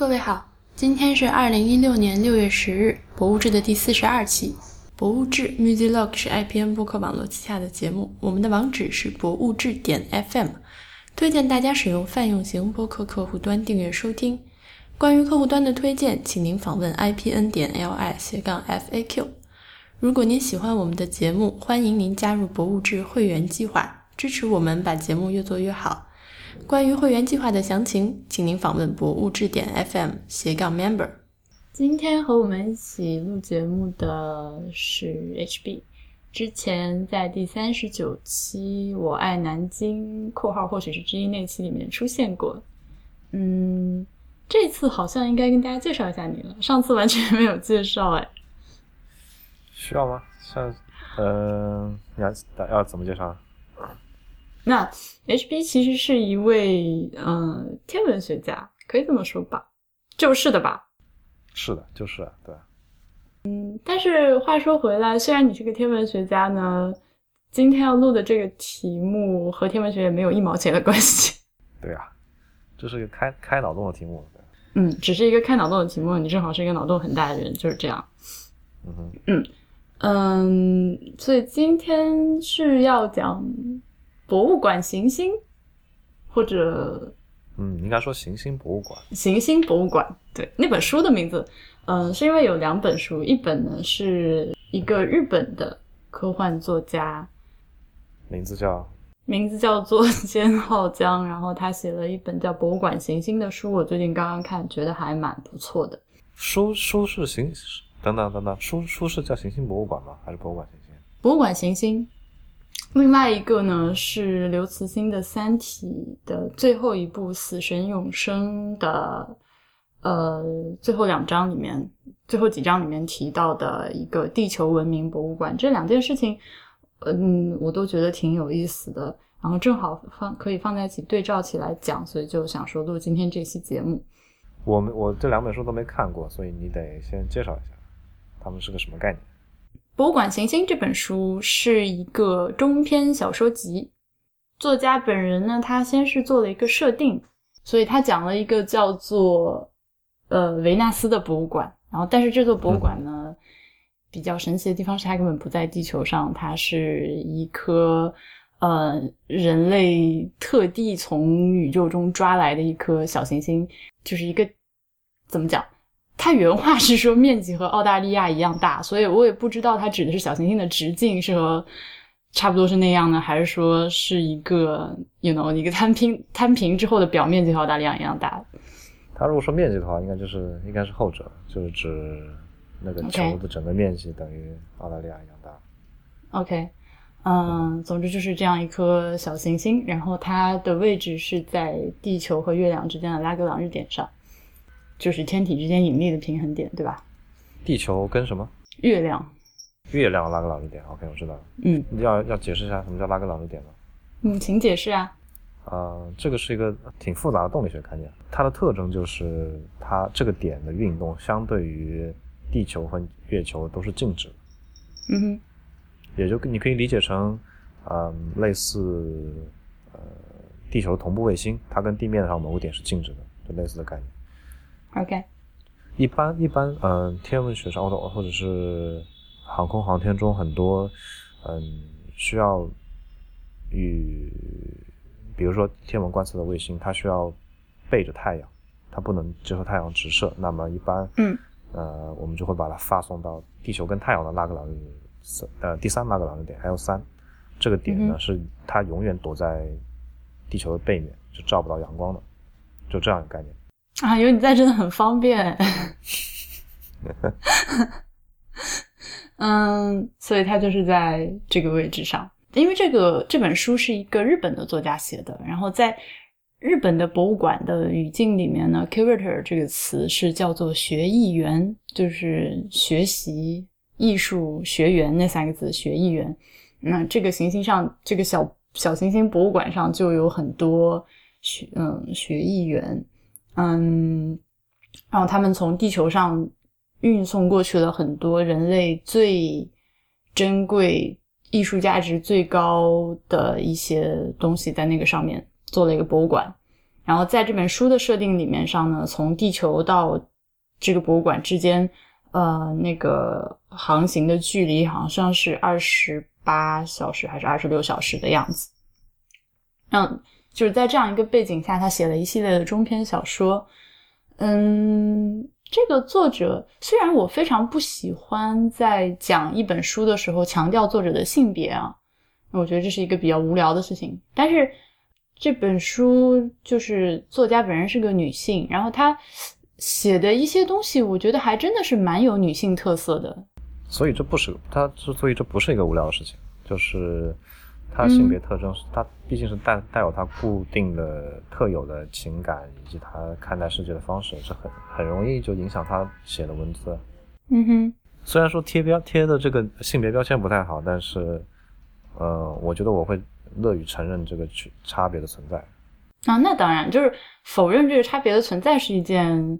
各位好，今天是二零一六年六月十日，博物志的第四十二期。博物志 MusiLog 是 IPN 播客网络旗下的节目，我们的网址是博物志点 FM，推荐大家使用泛用型播客客户端订阅收听。关于客户端的推荐，请您访问 IPN 点 LI 斜杠 FAQ。如果您喜欢我们的节目，欢迎您加入博物志会员计划，支持我们把节目越做越好。关于会员计划的详情，请您访问博物志点 FM 斜杠 Member。今天和我们一起录节目的是 HB，之前在第三十九期《我爱南京》（括号或许是之一）那期里面出现过。嗯，这次好像应该跟大家介绍一下你了，上次完全没有介绍哎。需要吗？像，嗯，要要怎么介绍？那 HB 其实是一位嗯天文学家，可以这么说吧？就是的吧？是的，就是对。嗯，但是话说回来，虽然你是个天文学家呢，今天要录的这个题目和天文学也没有一毛钱的关系。对啊，这是一个开开脑洞的题目。嗯，只是一个开脑洞的题目，你正好是一个脑洞很大的人，就是这样。嗯哼，嗯嗯，所以今天是要讲。博物馆行星，或者，嗯，应该说行星博物馆。行星博物馆，对，那本书的名字，嗯，是因为有两本书，一本呢是一个日本的科幻作家，名字叫名字叫做兼浩江，然后他写了一本叫《博物馆行星》的书，我最近刚刚看，觉得还蛮不错的。书书是行，等等等等，书书是叫行星博物馆吗？还是博物馆行星？博物馆行星。另外一个呢是刘慈欣的《三体》的最后一部《死神永生》的，呃，最后两章里面，最后几章里面提到的一个地球文明博物馆。这两件事情，嗯，我都觉得挺有意思的。然后正好放可以放在一起对照起来讲，所以就想说录今天这期节目。我们我这两本书都没看过，所以你得先介绍一下，他们是个什么概念。《博物馆行星》这本书是一个中篇小说集，作家本人呢，他先是做了一个设定，所以他讲了一个叫做呃维纳斯的博物馆，然后但是这座博物馆呢比较神奇的地方是它根本不在地球上，它是一颗呃人类特地从宇宙中抓来的一颗小行星，就是一个怎么讲？他原话是说面积和澳大利亚一样大，所以我也不知道它指的是小行星的直径是和差不多是那样呢，还是说是一个，you know，一个摊平摊平之后的表面积和澳大利亚一样大。它如果说面积的话，应该就是应该是后者，就是指那个球的整个面积等于澳大利亚一样大。OK，嗯，总之就是这样一颗小行星，然后它的位置是在地球和月亮之间的拉格朗日点上。就是天体之间引力的平衡点，对吧？地球跟什么？月亮。月亮拉格朗日点，OK，我知道了。嗯，要要解释一下什么叫拉格朗日点吗？嗯，请解释啊。呃，这个是一个挺复杂的动力学概念，它的特征就是它这个点的运动相对于地球和月球都是静止的。嗯哼。也就你可以理解成，嗯，类似呃地球同步卫星，它跟地面上某个点是静止的，就类似的概念。OK，一般一般，嗯，天文学上或者或者是航空航天中很多，嗯，需要与，比如说天文观测的卫星，它需要背着太阳，它不能接受太阳直射。那么一般，嗯，呃，我们就会把它发送到地球跟太阳的拉格朗日呃第三拉格朗日点 L 三，这个点呢是它永远躲在地球的背面，就照不到阳光的，就这样一个概念。啊，有你在真的很方便。嗯，所以它就是在这个位置上，因为这个这本书是一个日本的作家写的，然后在日本的博物馆的语境里面呢，curator 这个词是叫做学艺员，就是学习艺术学员那三个字，学艺员。那这个行星上，这个小小行星博物馆上就有很多学嗯学艺员。嗯，然后他们从地球上运送过去了很多人类最珍贵、艺术价值最高的一些东西，在那个上面做了一个博物馆。然后在这本书的设定里面上呢，从地球到这个博物馆之间，呃，那个航行的距离好像是二十八小时还是二十六小时的样子。嗯，就是在这样一个背景下，他写了一系列的中篇小说。嗯，这个作者虽然我非常不喜欢在讲一本书的时候强调作者的性别啊，我觉得这是一个比较无聊的事情。但是这本书就是作家本人是个女性，然后她写的一些东西，我觉得还真的是蛮有女性特色的。所以这不是他之所以这不是一个无聊的事情，就是他性别特征是，他毕竟是带带有他固定的特有的情感以及他看待世界的方式，是很很容易就影响他写的文字。嗯哼，虽然说贴标贴的这个性别标签不太好，但是呃，我觉得我会乐于承认这个区差别的存在。啊，那当然，就是否认这个差别的存在是一件。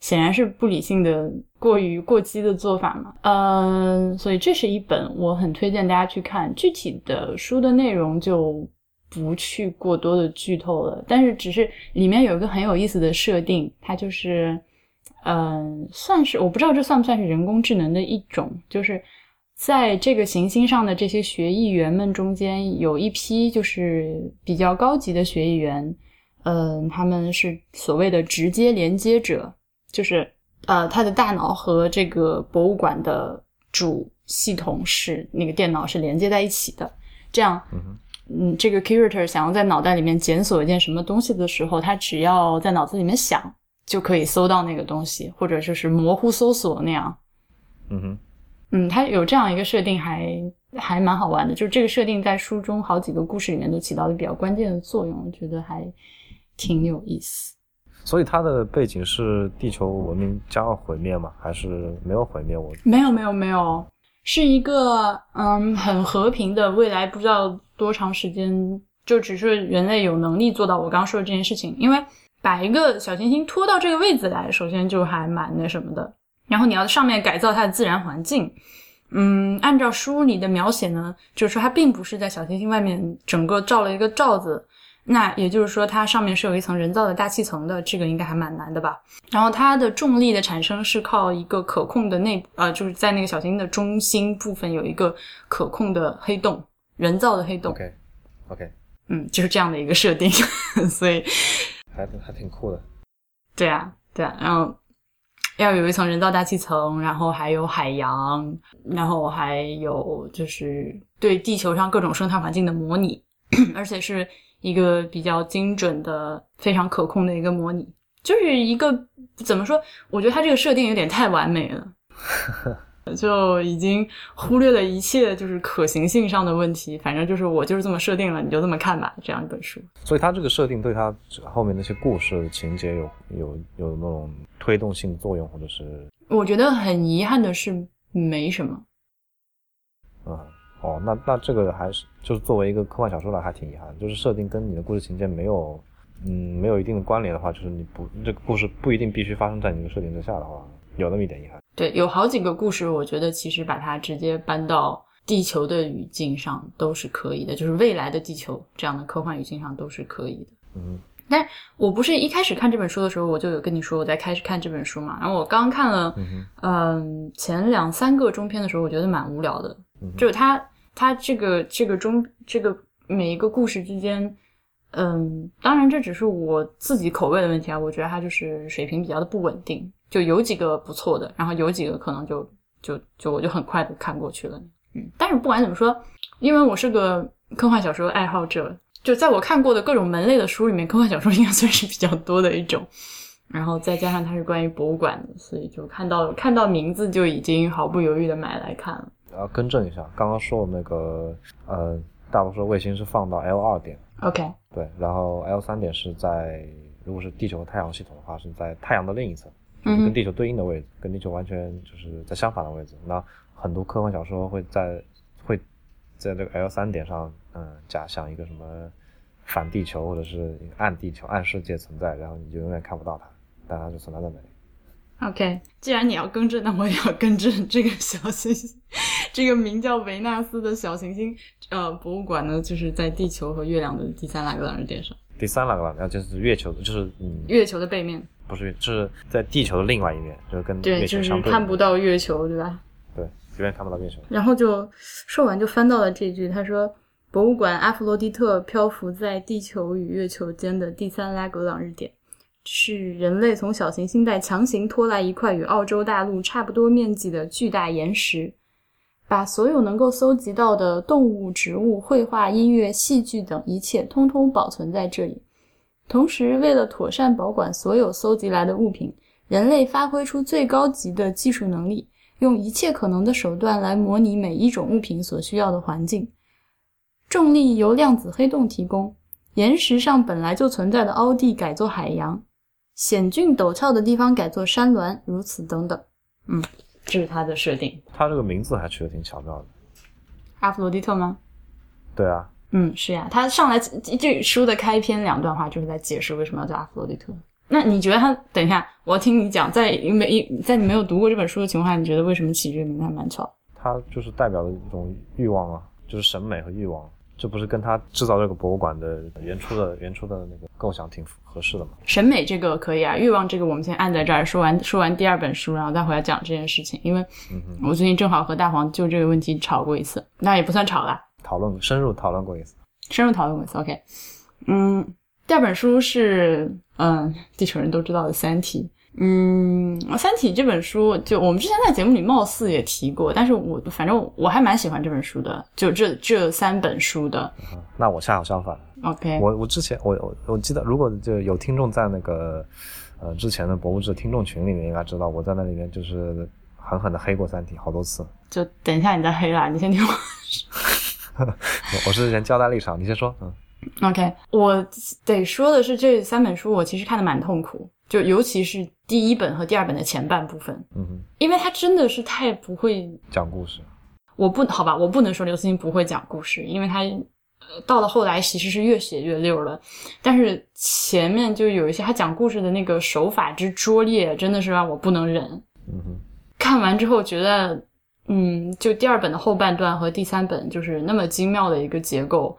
显然是不理性的、过于过激的做法嘛？嗯，所以这是一本我很推荐大家去看。具体的书的内容就不去过多的剧透了，但是只是里面有一个很有意思的设定，它就是，嗯，算是我不知道这算不算是人工智能的一种，就是在这个行星上的这些学艺员们中间，有一批就是比较高级的学艺员，嗯，他们是所谓的直接连接者。就是呃，他的大脑和这个博物馆的主系统是那个电脑是连接在一起的。这样，嗯，这个 curator 想要在脑袋里面检索一件什么东西的时候，他只要在脑子里面想，就可以搜到那个东西，或者就是模糊搜索那样。嗯哼，嗯，它有这样一个设定，还还蛮好玩的。就是这个设定在书中好几个故事里面都起到了比较关键的作用，我觉得还挺有意思。所以它的背景是地球文明将要毁灭吗？还是没有毁灭？我没有没有没有，是一个嗯很和平的未来，不知道多长时间，就只是人类有能力做到我刚刚说的这件事情。因为把一个小行星拖到这个位置来，首先就还蛮那什么的。然后你要上面改造它的自然环境，嗯，按照书里的描写呢，就是说它并不是在小行星外面整个罩了一个罩子。那也就是说，它上面是有一层人造的大气层的，这个应该还蛮难的吧？然后它的重力的产生是靠一个可控的内，呃，就是在那个小行星的中心部分有一个可控的黑洞，人造的黑洞。OK，OK，嗯，就是这样的一个设定，所以还还挺酷的。对啊，对啊，然后要有一层人造大气层，然后还有海洋，然后还有就是对地球上各种生态环境的模拟，而且是。一个比较精准的、非常可控的一个模拟，就是一个怎么说？我觉得它这个设定有点太完美了，就已经忽略了一切就是可行性上的问题。反正就是我就是这么设定了，你就这么看吧。这样一本书，所以它这个设定对它后面那些故事情节有有有那种推动性作用，或者是我觉得很遗憾的是没什么。啊。哦，那那这个还是就是作为一个科幻小说来还挺遗憾，就是设定跟你的故事情节没有，嗯，没有一定的关联的话，就是你不这个故事不一定必须发生在你的设定之下的话，有那么一点遗憾。对，有好几个故事，我觉得其实把它直接搬到地球的语境上都是可以的，就是未来的地球这样的科幻语境上都是可以的。嗯，但我不是一开始看这本书的时候，我就有跟你说我在开始看这本书嘛，然后我刚看了，嗯，前两三个中篇的时候，我觉得蛮无聊的，就是它。它这个这个中这个每一个故事之间，嗯，当然这只是我自己口味的问题啊。我觉得它就是水平比较的不稳定，就有几个不错的，然后有几个可能就就就我就很快的看过去了。嗯，但是不管怎么说，因为我是个科幻小说爱好者，就在我看过的各种门类的书里面，科幻小说应该算是比较多的一种。然后再加上它是关于博物馆的，所以就看到看到名字就已经毫不犹豫的买来看了。要更正一下，刚刚说的那个，呃，大多数卫星是放到 L 二点，OK，对，然后 L 三点是在，如果是地球和太阳系统的话，是在太阳的另一侧，就是跟地球对应的位置，跟地球完全就是在相反的位置。那很多科幻小说会在会在这个 L 三点上，嗯，假想一个什么反地球或者是暗地球、暗世界存在，然后你就永远看不到它，但它就存在在那里。OK，既然你要更正，那我也要更正。这个小行星，这个名叫维纳斯的小行星，呃，博物馆呢，就是在地球和月亮的第三拉格朗日点上。第三那个了，那就是月球，就是嗯，月球的背面，不是月，就是在地球的另外一面，就是跟对，月就是。看不到月球，对吧？对，永远看不到月球。然后就说完就翻到了这句，他说：“博物馆阿弗罗狄特漂浮在地球与月球间的第三拉格朗日点，是人类从小行星带强行拖来一块与澳洲大陆差不多面积的巨大岩石，把所有能够搜集到的动物、植物、绘画、音乐、戏剧等一切通通保存在这里。同时，为了妥善保管所有搜集来的物品，人类发挥出最高级的技术能力。”用一切可能的手段来模拟每一种物品所需要的环境。重力由量子黑洞提供，岩石上本来就存在的凹地改作海洋，险峻陡峭的地方改作山峦，如此等等。嗯，这是它的设定。他这个名字还取得挺巧妙的。阿弗罗狄特吗？对啊，嗯，是呀。他上来这这书的开篇两段话就是在解释为什么要叫阿弗罗狄特。那你觉得他？等一下，我要听你讲。在没在你没有读过这本书的情况下，你觉得为什么起这个名字还蛮巧？它就是代表了一种欲望啊，就是审美和欲望。这不是跟他制造这个博物馆的原初的原初的那个构想挺合适的吗？审美这个可以啊，欲望这个我们先按在这儿说完，说完第二本书，然后再回来讲这件事情。因为我最近正好和大黄就这个问题吵过一次，那也不算吵啦，讨论深入讨论过一次，深入讨论过一次。OK，嗯。第二本书是，嗯，地球人都知道的《三体》。嗯，《三体》这本书，就我们之前在节目里貌似也提过，但是我反正我还蛮喜欢这本书的，就这这三本书的。那我恰好相反。OK，我我之前我我我记得，如果就有听众在那个呃之前的博物志听众群里面，应该知道我在那里面就是狠狠的黑过《三体》好多次。就等一下你再黑啦，你先听我。我是先交代立场，你先说，嗯。OK，我得说的是，这三本书我其实看的蛮痛苦，就尤其是第一本和第二本的前半部分，嗯哼，因为他真的是太不会讲故事。我不好吧，我不能说刘慈欣不会讲故事，因为他呃到了后来其实是越写越溜了，但是前面就有一些他讲故事的那个手法之拙劣，真的是让我不能忍。嗯哼，看完之后觉得，嗯，就第二本的后半段和第三本就是那么精妙的一个结构。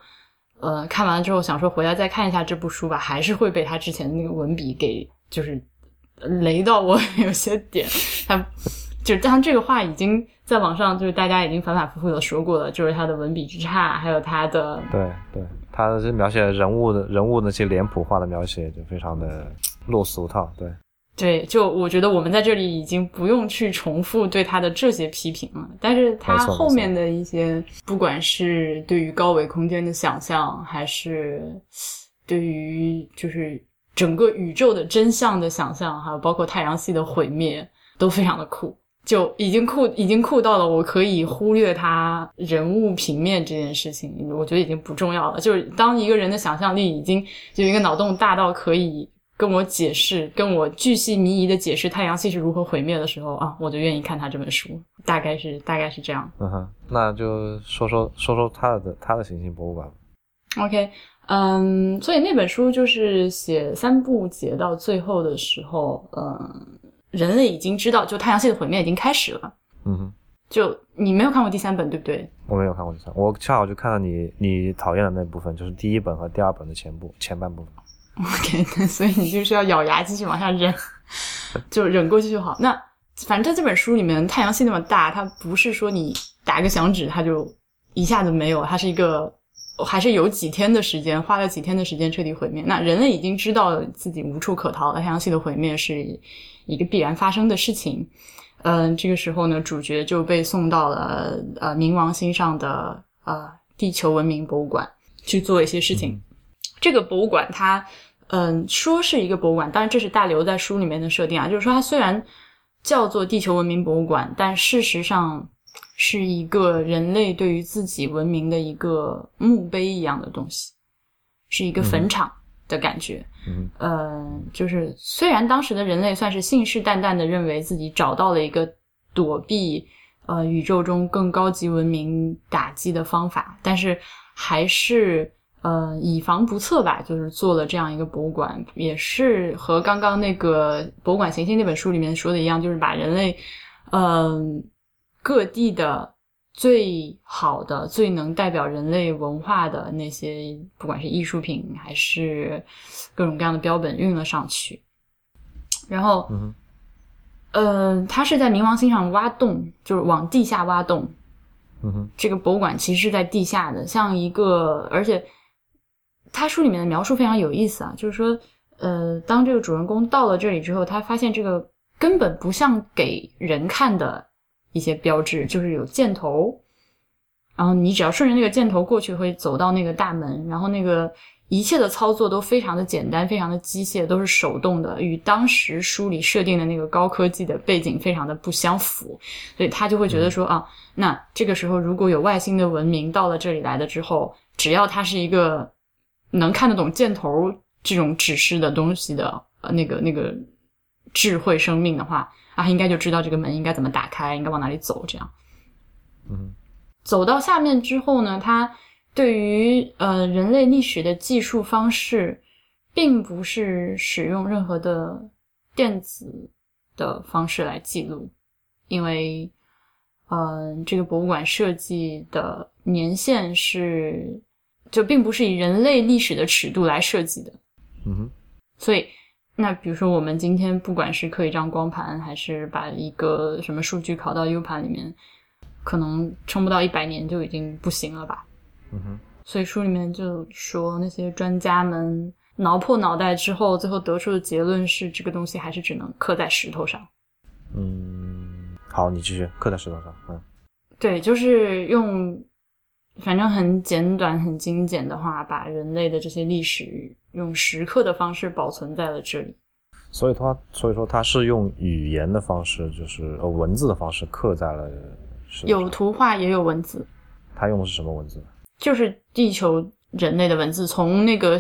呃，看完了之后想说回来再看一下这部书吧，还是会被他之前的那个文笔给就是雷到我 有些点。他就当然这个话已经在网上就是大家已经反反复复的说过了，就是他的文笔之差，还有他的对对，他这描写人物的人物那些脸谱化的描写就非常的落俗套，对。对，就我觉得我们在这里已经不用去重复对他的这些批评了。但是他后面的一些，不管是对于高维空间的想象，还是对于就是整个宇宙的真相的想象，还有包括太阳系的毁灭，都非常的酷，就已经酷，已经酷到了我可以忽略他人物平面这件事情。我觉得已经不重要了。就是当一个人的想象力已经就一个脑洞大到可以。跟我解释，跟我巨细靡遗的解释太阳系是如何毁灭的时候啊，我就愿意看他这本书，大概是大概是这样。嗯哼，那就说说说说他的他的行星博物馆。OK，嗯，所以那本书就是写三部节到最后的时候，嗯，人类已经知道，就太阳系的毁灭已经开始了。嗯哼，就你没有看过第三本对不对？我没有看过第三，我恰好就看到你你讨厌的那部分，就是第一本和第二本的前部前半部分。OK，所以你就是要咬牙继续往下忍，就忍过去就好。那反正在这本书里面，太阳系那么大，它不是说你打个响指它就一下子没有，它是一个还是有几天的时间，花了几天的时间彻底毁灭。那人类已经知道自己无处可逃了，太阳系的毁灭是一个必然发生的事情。嗯，这个时候呢，主角就被送到了呃冥王星上的呃地球文明博物馆去做一些事情。这个博物馆，它，嗯，说是一个博物馆，当然这是大刘在书里面的设定啊，就是说它虽然叫做地球文明博物馆，但事实上是一个人类对于自己文明的一个墓碑一样的东西，是一个坟场的感觉。嗯，呃，就是虽然当时的人类算是信誓旦旦的认为自己找到了一个躲避呃宇宙中更高级文明打击的方法，但是还是。呃，以防不测吧，就是做了这样一个博物馆，也是和刚刚那个《博物馆行星》那本书里面说的一样，就是把人类，嗯，各地的最好的、最能代表人类文化的那些，不管是艺术品还是各种各样的标本运了上去。然后，嗯呃，它是在冥王星上挖洞，就是往地下挖洞。嗯哼，这个博物馆其实是在地下的，像一个，而且他书里面的描述非常有意思啊，就是说，呃，当这个主人公到了这里之后，他发现这个根本不像给人看的一些标志，就是有箭头，然后你只要顺着那个箭头过去，会走到那个大门，然后那个一切的操作都非常的简单，非常的机械，都是手动的，与当时书里设定的那个高科技的背景非常的不相符，所以他就会觉得说啊，那这个时候如果有外星的文明到了这里来了之后，只要它是一个能看得懂箭头这种指示的东西的呃那个那个智慧生命的话，啊，应该就知道这个门应该怎么打开，应该往哪里走，这样。嗯，走到下面之后呢，他对于呃人类历史的记述方式，并不是使用任何的电子的方式来记录，因为嗯这个博物馆设计的年限是就并不是以人类历史的尺度来设计的，嗯哼，所以，那比如说我们今天不管是刻一张光盘，还是把一个什么数据拷到 U 盘里面，可能撑不到一百年就已经不行了吧？嗯哼，所以书里面就说那些专家们挠破脑袋之后，最后得出的结论是这个东西还是只能刻在石头上。嗯，好，你继续刻在石头上，嗯对，就是用反正很简短、很精简的话，把人类的这些历史用石刻的方式保存在了这里。所以他所以说他是用语言的方式，就是呃文字的方式刻在了有图画，也有文字。他用的是什么文字？就是地球人类的文字，从那个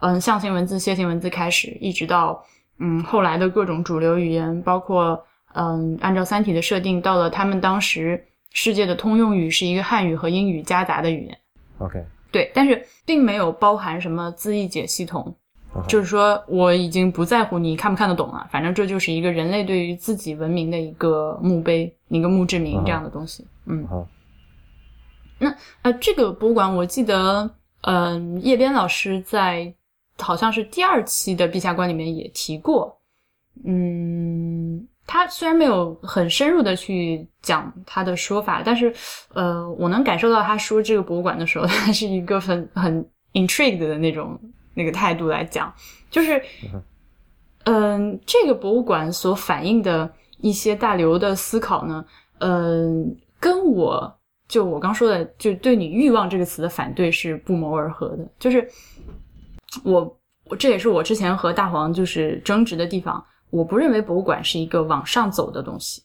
嗯象形文字、楔形文字开始，一直到嗯后来的各种主流语言，包括嗯按照《三体》的设定，到了他们当时世界的通用语是一个汉语和英语夹杂的语言。OK，对，但是并没有包含什么字义解系统，嗯就是说我已经不在乎你看不看得懂了，反正这就是一个人类对于自己文明的一个墓碑，一个墓志铭嗯这样的东西。嗯嗯，那呃，这个博物馆我记得，嗯、叶边老师在好像是第二期的《陛下观》里面也提过。嗯，他虽然没有很深入的去讲他的说法，但是呃，我能感受到他说这个博物馆的时候，他是一个很 很 intrigued 的那种那个态度来讲，就是嗯、这个博物馆所反映的一些大刘的思考呢，嗯、跟我就我刚说的，就对你欲望这个词的反对是不谋而合的。就是我，我这也是我之前和大黄就是争执的地方。我不认为博物馆是一个往上走的东西，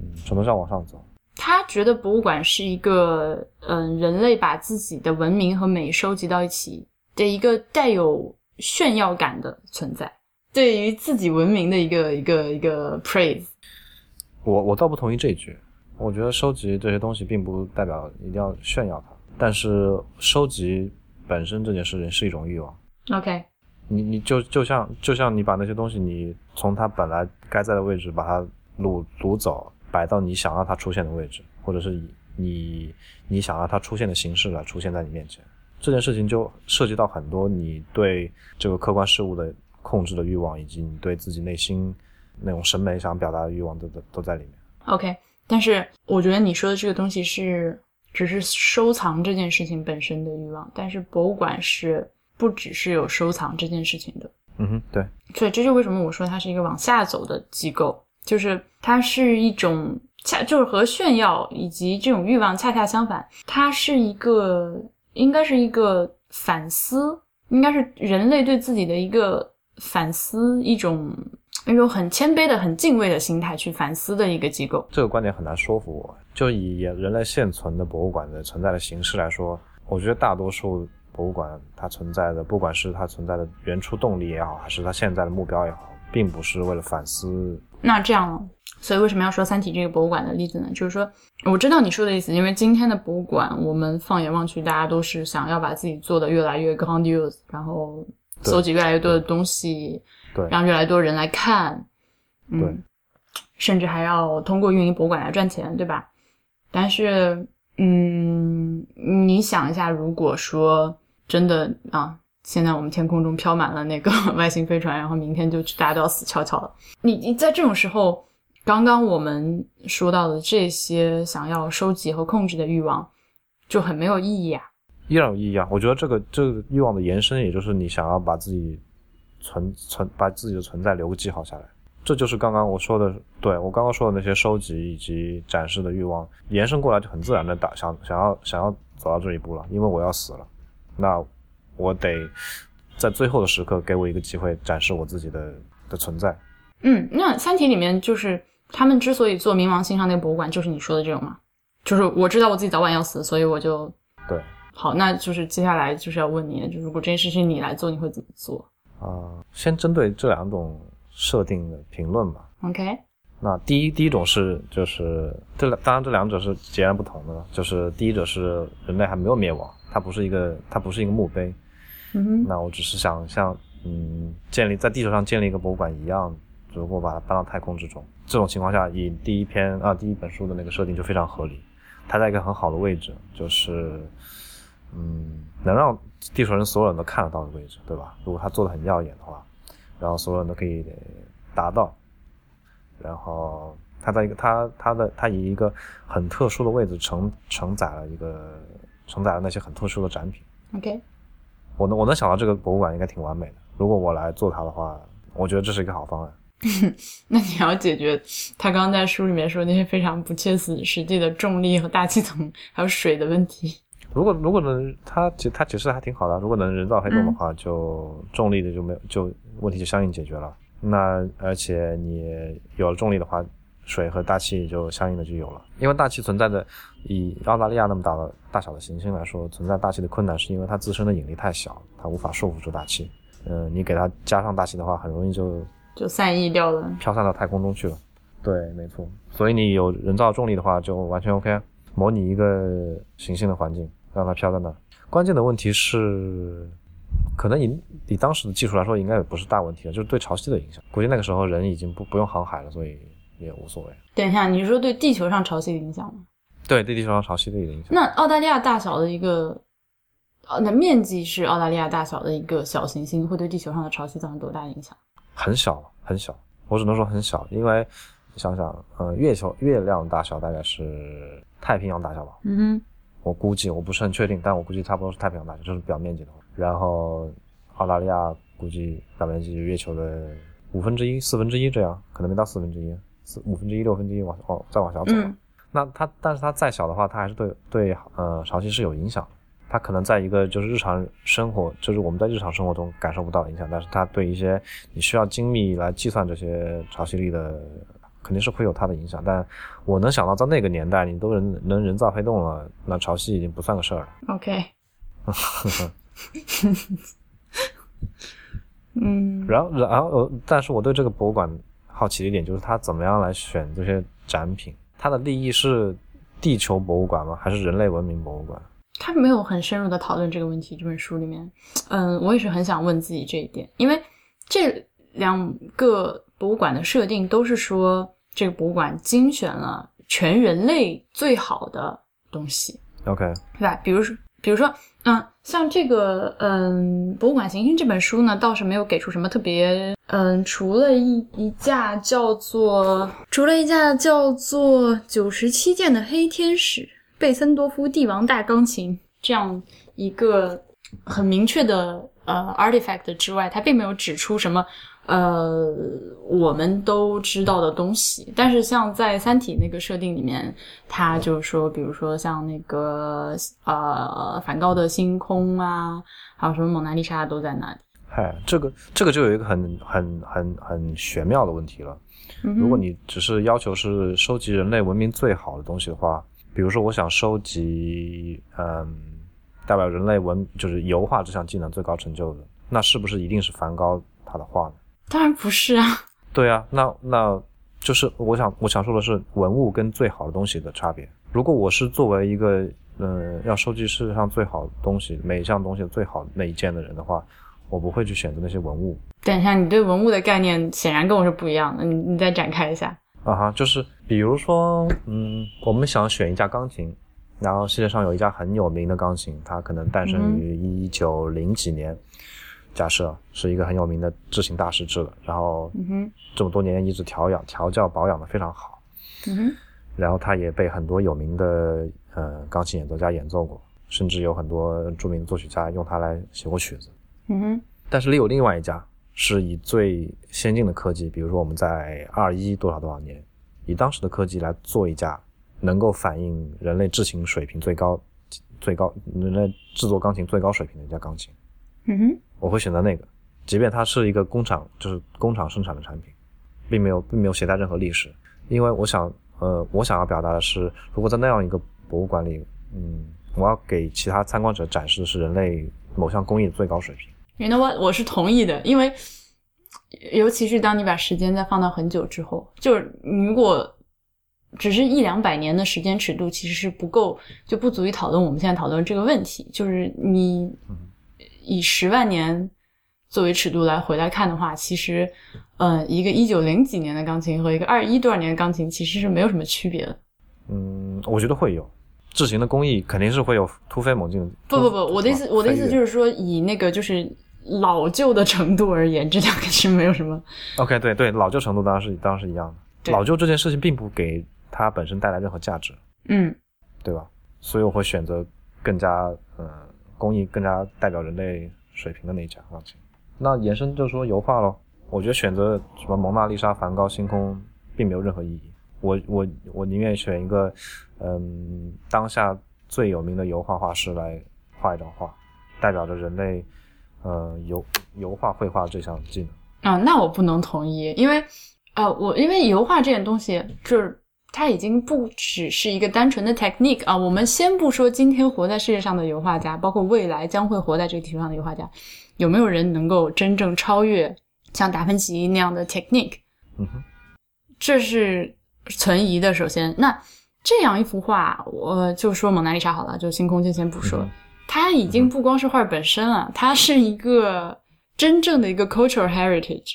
嗯什么叫往上走？他觉得博物馆是一个，嗯、人类把自己的文明和美收集到一起的一个带有炫耀感的存在，对于自己文明的一个一个一个 praise。我我倒不同意这一句。我觉得收集这些东西并不代表一定要炫耀它，但是收集本身这件事情是一种欲望。OK，你你就就像就像你把那些东西，你从它本来该在的位置把它掳掳走，摆到你想让它出现的位置，或者是你你想让它出现的形式来出现在你面前，这件事情就涉及到很多你对这个客观事物的控制的欲望，以及你对自己内心那种审美想表达的欲望都都都在里面。OK，但是我觉得你说的这个东西是只是收藏这件事情本身的欲望，但是博物馆是不只是有收藏这件事情的。嗯哼，对，所以这就为什么我说它是一个往下走的机构，就是它是一种恰就是和炫耀以及这种欲望恰恰相反，它是一个应该是一个反思，应该是人类对自己的一个反思，一种一种很谦卑的、很敬畏的心态去反思的一个机构。这个观点很难说服我。就以人类现存的博物馆的存在的形式来说，我觉得大多数博物馆它存在的，不管是它存在的原初动力也好，还是它现在的目标也好，并不是为了反思。那这样，所以为什么要说《三体》这个博物馆的例子呢？就是说，我知道你说的意思，因为今天的博物馆，我们放眼望去，大家都是想要把自己做的越来越 grandiose，然后搜集越来越多的东西，对，让越来越多人来看，对嗯，甚至还要通过运营博物馆来赚钱，对吧？但是，嗯，你想一下，如果说真的啊，现在我们天空中飘满了那个 外星飞船，然后明天就大家都要死翘翘了。你你在这种时候，刚刚我们说到的这些想要收集和控制的欲望，就很没有意义啊。依然有意义啊！我觉得这个这个欲望的延伸，也就是你想要把自己存存把自己的存在留个记号下来。这就是刚刚我说的，对我刚刚说的那些收集以及展示的欲望延伸过来，就很自然的打想想要想要走到这一步了。因为我要死了，那我得在最后的时刻给我一个机会展示我自己的的存在。嗯，那《三体》里面就是他们之所以做冥王星上那个博物馆，就是你说的这种吗？就是我知道我自己早晚要死，所以我就对。好，那就是接下来就是要问你，就如果这件事情你来做，你会怎么做？啊，先针对这两种。设定的评论吧。OK，那第一第一种是就是这两当然这两者是截然不同的，就是第一者是人类还没有灭亡，它不是一个它不是一个墓碑。嗯哼，那我只是想像嗯建立在地球上建立一个博物馆一样，只不过把它搬到太空之中。这种情况下，以第一篇啊第一本书的那个设定就非常合理，它在一个很好的位置，就是嗯能让地球人所有人都看得到的位置，对吧？如果它做的很耀眼的话。然后所有人都可以达到，然后它在一个它它的它以一个很特殊的位置承承载了一个承载了那些很特殊的展品。OK，我能我能想到这个博物馆应该挺完美的。如果我来做它的话，我觉得这是一个好方案。那你要解决他刚刚在书里面说那些非常不切实际的重力和大气层还有水的问题。如果如果能他解它解释还挺好的。如果能人造黑洞的话，就重力的就没有就。问题就相应解决了。那而且你有了重力的话，水和大气就相应的就有了。因为大气存在的，以澳大利亚那么大的大小的行星来说，存在大气的困难是因为它自身的引力太小，它无法束缚住大气。嗯，你给它加上大气的话，很容易就就散逸掉了，飘散到太空中去了。对，没错。所以你有人造重力的话，就完全 OK。模拟一个行星的环境，让它飘在那。关键的问题是。可能以以当时的技术来说，应该也不是大问题了，就是对潮汐的影响。估计那个时候人已经不不用航海了，所以也无所谓。等一下，你是说对地球上潮汐的影响吗？对，对地球上潮汐的影响。那澳大利亚大小的一个，呃，那面积是澳大利亚大小的一个小行星，会对地球上的潮汐造成多大影响？很小，很小。我只能说很小，因为想想，呃，月球月亮大小大概是太平洋大小吧？嗯哼。我估计，我不是很确定，但我估计差不多是太平洋大小，就是表面积的话。然后，澳大利亚估计表面积月球的五分之一、四分之一这样，可能没到四分之一，四五分之一、六分之一往哦再往下走。那它，但是它再小的话，它还是对对呃潮汐是有影响的。它可能在一个就是日常生活，就是我们在日常生活中感受不到影响，但是它对一些你需要精密来计算这些潮汐力的。肯定是会有它的影响，但我能想到，在那个年代，你都人能人造黑洞了，那潮汐已经不算个事儿了。OK。嗯。然后，然后，但是我对这个博物馆好奇的一点就是，它怎么样来选这些展品？它的利益是地球博物馆吗？还是人类文明博物馆？他没有很深入的讨论这个问题。这本书里面，嗯，我也是很想问自己这一点，因为这两个。博物馆的设定都是说，这个博物馆精选了全人类最好的东西。OK，对吧？比如说，比如说，嗯，像这个，嗯，《博物馆行星》这本书呢，倒是没有给出什么特别，嗯，除了一一架叫做，除了一架叫做九十七件的黑天使贝森多夫帝王大钢琴这样一个很明确的呃 artifact 之外，它并没有指出什么。呃，我们都知道的东西，但是像在《三体》那个设定里面，他就是说，比如说像那个呃，梵高的星空啊，还有什么蒙娜丽莎都在那里。嗨，这个这个就有一个很很很很玄妙的问题了。如果你只是要求是收集人类文明最好的东西的话，比如说我想收集嗯，代表人类文就是油画这项技能最高成就的，那是不是一定是梵高他的画呢？当然不是啊，对啊，那那就是我想我想说的是文物跟最好的东西的差别。如果我是作为一个嗯要收集世界上最好的东西每一项东西最好那一件的人的话，我不会去选择那些文物。等一下，你对文物的概念显然跟我是不一样的，你你再展开一下。啊哈，就是比如说嗯，我们想选一架钢琴，然后世界上有一架很有名的钢琴，它可能诞生于一九零几年，假设是一个很有名的制琴大师制的，然后这么多年一直调养、调教、保养的非常好。嗯哼，然后他也被很多有名的呃钢琴演奏家演奏过，甚至有很多著名的作曲家用它来写过曲子。嗯哼，但是另有另外一家是以最先进的科技，比如说我们在二一多少多少年，以当时的科技来做一架能够反映人类制琴水平最高、最高人类制作钢琴最高水平的一架钢琴，嗯哼，我会选择那个，即便它是一个工厂，就是工厂生产的产品，并没有并没有携带任何历史，因为我想，呃，我想要表达的是，如果在那样一个博物馆里，嗯，我要给其他参观者展示的是人类某项工艺的最高水平。You know what？我是同意的，因为尤其是当你把时间再放到很久之后，就是如果只是一两百年的时间尺度，其实是不够，就不足以讨论我们现在讨论这个问题。就是你以十万年作为尺度来回来看的话，其实，呃，一个一九零几年的钢琴和一个二一多少年的钢琴其实是没有什么区别的。嗯，我觉得会有，制琴的工艺肯定是会有突飞猛进的。不不不，我的意思，我的意思就是是说，以那个就是老旧的程度而言，这两个是没有什么。OK，对对，老旧程度当然是当然是一样的。对老旧这件事情并不给它本身带来任何价值，嗯对吧？所以我会选择更加呃工艺更加代表人类水平的那一家钢琴。那延伸就说油画咯，我觉得选择什么蒙娜丽莎、梵高、星空并没有任何意义。我我我宁愿选一个嗯当下最有名的油画画师来画一张画，代表着人类呃油油画绘画这项技能。啊，那我不能同意，因为呃，我因为油画这件东西，就是它已经不只是一个单纯的 technique 啊。我们先不说今天活在世界上的油画家，包括未来将会活在这个地球上的油画家，有没有人能够真正超越像达芬奇那样的 technique？嗯哼，这是存疑的。首先，那这样一幅画，我就说蒙娜丽莎好了，就星空就先不说，嗯它已经不光是画本身了，它是一个真正的一个 cultural heritage。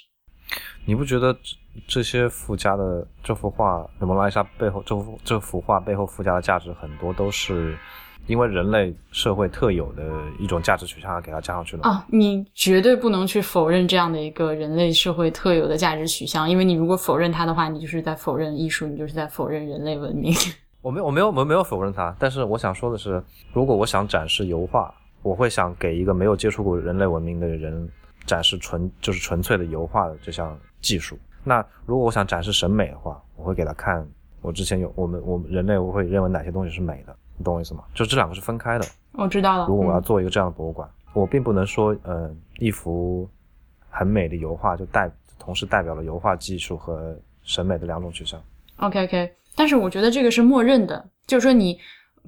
你不觉得这这些附加的这幅画，蒙娜丽莎背后这幅这幅画背后附加的价值很多都是因为人类社会特有的一种价值取向而给它加上去的吗？啊，你绝对不能去否认这样的一个人类社会特有的价值取向，因为你如果否认它的话，你就是在否认艺术，你就是在否认人类文明。我没有我没有我没有否认它，但是我想说的是，如果我想展示油画，我会想给一个没有接触过人类文明的人展示纯就是纯粹的油画的这项技术。那如果我想展示审美的话，我会给他看我之前有我们我们人类我会认为哪些东西是美的，你懂我意思吗？就这两个是分开的。我知道了，如果我要嗯做一个这样的博物馆，我并不能说，呃，一幅很美的油画就代同时代表了油画技术和审美的两种取向。OK OK，但是我觉得这个是默认的，就是说你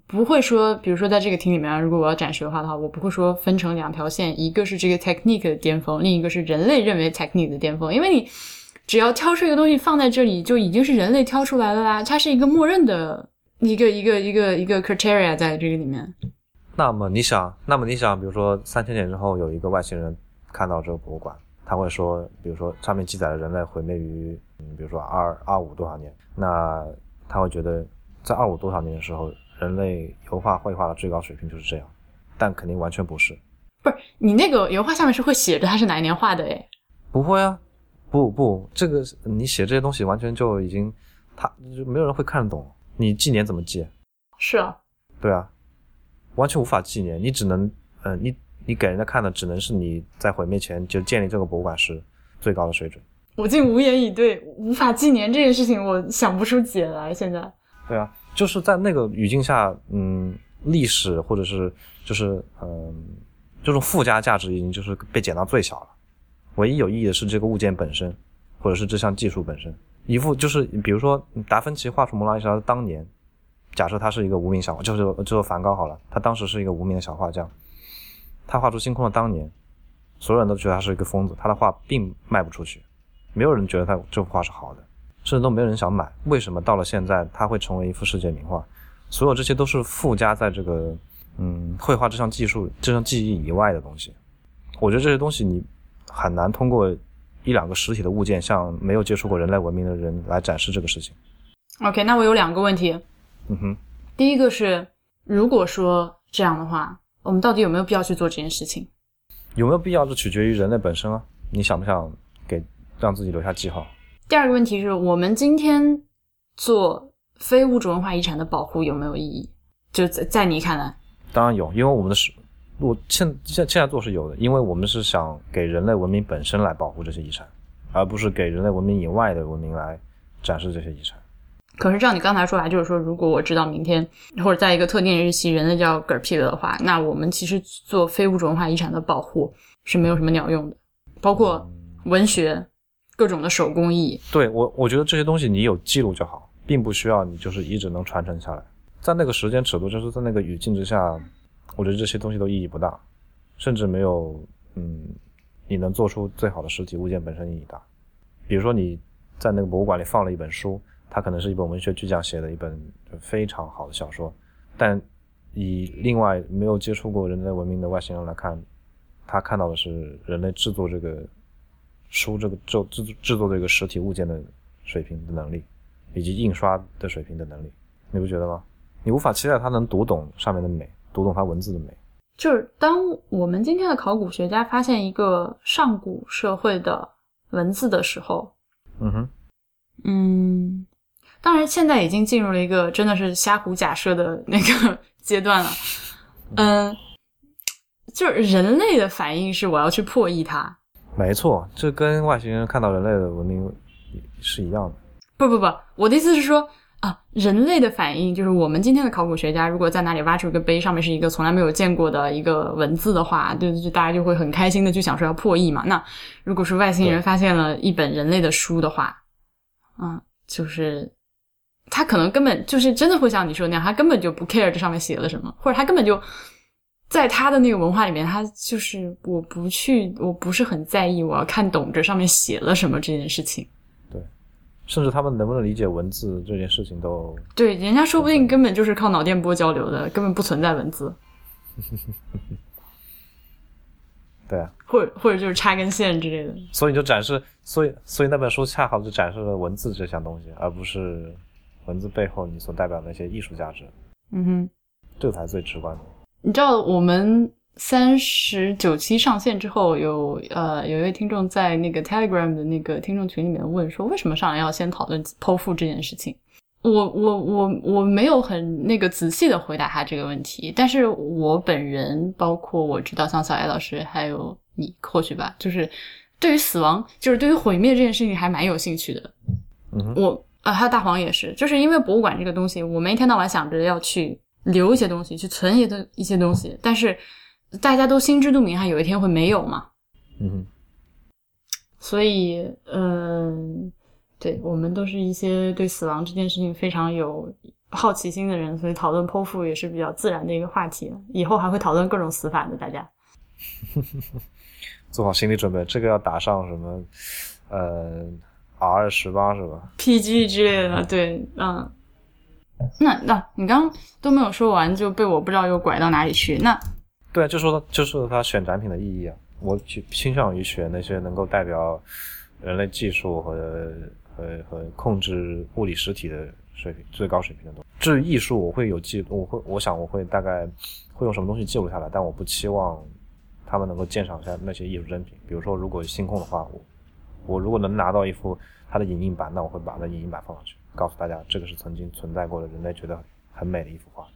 不会说，比如说在这个厅里面，如果我要展示的话的话，我不会说分成两条线，一个是这个 technique 的巅峰，另一个是人类认为 technique 的巅峰，因为你只要挑出一个东西放在这里，就已经是人类挑出来的啦，它是一个默认的一个一个一个一个 criteria 在这个里面。那么你想，那么你想，比如说三千年之后有一个外星人看到这个博物馆，他会说，比如说上面记载了人类毁灭于，嗯，比如说二二五多少年，那他会觉得在二五多少年的时候，人类油画绘画的最高水平就是这样，但肯定完全不是。不是你那个油画下面是会写着它是哪一年画的诶。不会啊，不不，这个你写这些东西完全就已经，他就没有人会看得懂。你纪年怎么记？是啊，对啊，完全无法纪年，你只能，呃，你你给人家看的只能是你在毁灭前就建立这个博物馆时最高的水准。我竟无言以对，无法纪年这件事情，我想不出解来。现在，对啊，就是在那个语境下，嗯，历史或者是就是嗯、这种附加价值已经就是被减到最小了。唯一有意义的是这个物件本身，或者是这项技术本身。一幅就是比如说达芬奇画出蒙娜丽莎的当年，假设他是一个无名小画，就是就是梵高好了，他当时是一个无名的小画家，他画出星空的当年，所有人都觉得他是一个疯子，他的画并卖不出去，没有人觉得他这幅画是好的。甚至都没有人想买。为什么到了现在，它会成为一幅世界名画？所有这些都是附加在这个嗯绘画这项技术、这项技艺以外的东西。我觉得这些东西你很难通过一两个实体的物件向没有接触过人类文明的人来展示这个事情。OK，那我有两个问题。嗯哼，第一个是，如果说这样的话，我们到底有没有必要去做这件事情？有没有必要，这取决于人类本身啊。你想不想给让自己留下记号？第二个问题是我们今天做非物质文化遗产的保护有没有意义？就在在你看来，当然有，因为我们的是，我现现现在做是有的，因为我们是想给人类文明本身来保护这些遗产，而不是给人类文明以外的文明来展示这些遗产。可是照你刚才说来，就是说，如果我知道明天或者在一个特定日期人类就要嗝屁了的话，那我们其实做非物质文化遗产的保护是没有什么鸟用的，包括文学、各种的手工艺。对我，我觉得这些东西你有记录就好，并不需要你就是一直能传承下来。在那个时间尺度，就是在那个语境之下，我觉得这些东西都意义不大，甚至没有嗯，你能做出最好的实体物件本身意义大。比如说你在那个博物馆里放了一本书。它可能是一本文学巨匠写的一本非常好的小说，但以另外没有接触过人类文明的外星人来看，他看到的是人类制作这个书这个制制制作这个实体物件的水平的能力，以及印刷的水平的能力，你不觉得吗？你无法期待他能读懂上面的美，读懂他文字的美。就是当我们今天的考古学家发现一个上古社会的文字的时候，嗯哼，嗯。当然，现在已经进入了一个真的是瞎胡假设的那个 阶段了。嗯，就是人类的反应是我要去破译它。没错，这跟外星人看到人类的文明是一样的。不不不，我的意思是说啊，人类的反应就是我们今天的考古学家如果在哪里挖出一个碑，上面是一个从来没有见过的一个文字的话，就就大家就会很开心的去想说要破译嘛。那如果是外星人发现了一本人类的书的话，嗯，就是。他可能根本就是真的会像你说那样，他根本就不 care 这上面写了什么，或者他根本就在他的那个文化里面，他就是我不去，我不是很在意，我要看懂这上面写了什么这件事情。对，甚至他们能不能理解文字这件事情都对，人家说不定根本就是靠脑电波交流的，根本不存在文字。对啊，或者或者就是插根线之类的。所以就展示，所以所以那本书恰好就展示了文字这项东西，而不是。文字背后你所代表的那些艺术价值，嗯哼，这才最直观的。你知道我们三十九期上线之后，有呃有一位听众在那个 Telegram 的那个听众群里面问说，为什么上来要先讨论剖腹这件事情？我我我我没有很那个仔细的回答他这个问题，但是我本人包括我知道像小艾老师还有你或许吧，就是对于死亡，就是对于毁灭这件事情还蛮有兴趣的。嗯，我。啊，还有大黄也是，就是因为博物馆这个东西，我们一天到晚想着要去留一些东西，去存一些一些东西，但是大家都心知肚明，还有一天会没有嘛。嗯，所以，嗯，对我们都是一些对死亡这件事情非常有好奇心的人，所以讨论剖腹也是比较自然的一个话题。以后还会讨论各种死法的，大家 做好心理准备，这个要打上什么？呃。R 十八是吧？PG 之类的，对，嗯，那那你刚刚都没有说完，就被我不知道又拐到哪里去。那对啊，就说就说他选展品的意义啊，我倾向于选那些能够代表人类技术和和和控制物理实体的水平最高水平的东西。至于艺术，我会有记，我会我想我会大概会用什么东西记录下来，但我不期望他们能够鉴赏一下那些艺术珍品。比如说，如果星空的话，我。我如果能拿到一幅它的影印版，那我会把那影印版放上去，告诉大家这个是曾经存在过的，人类觉得很美的一幅画。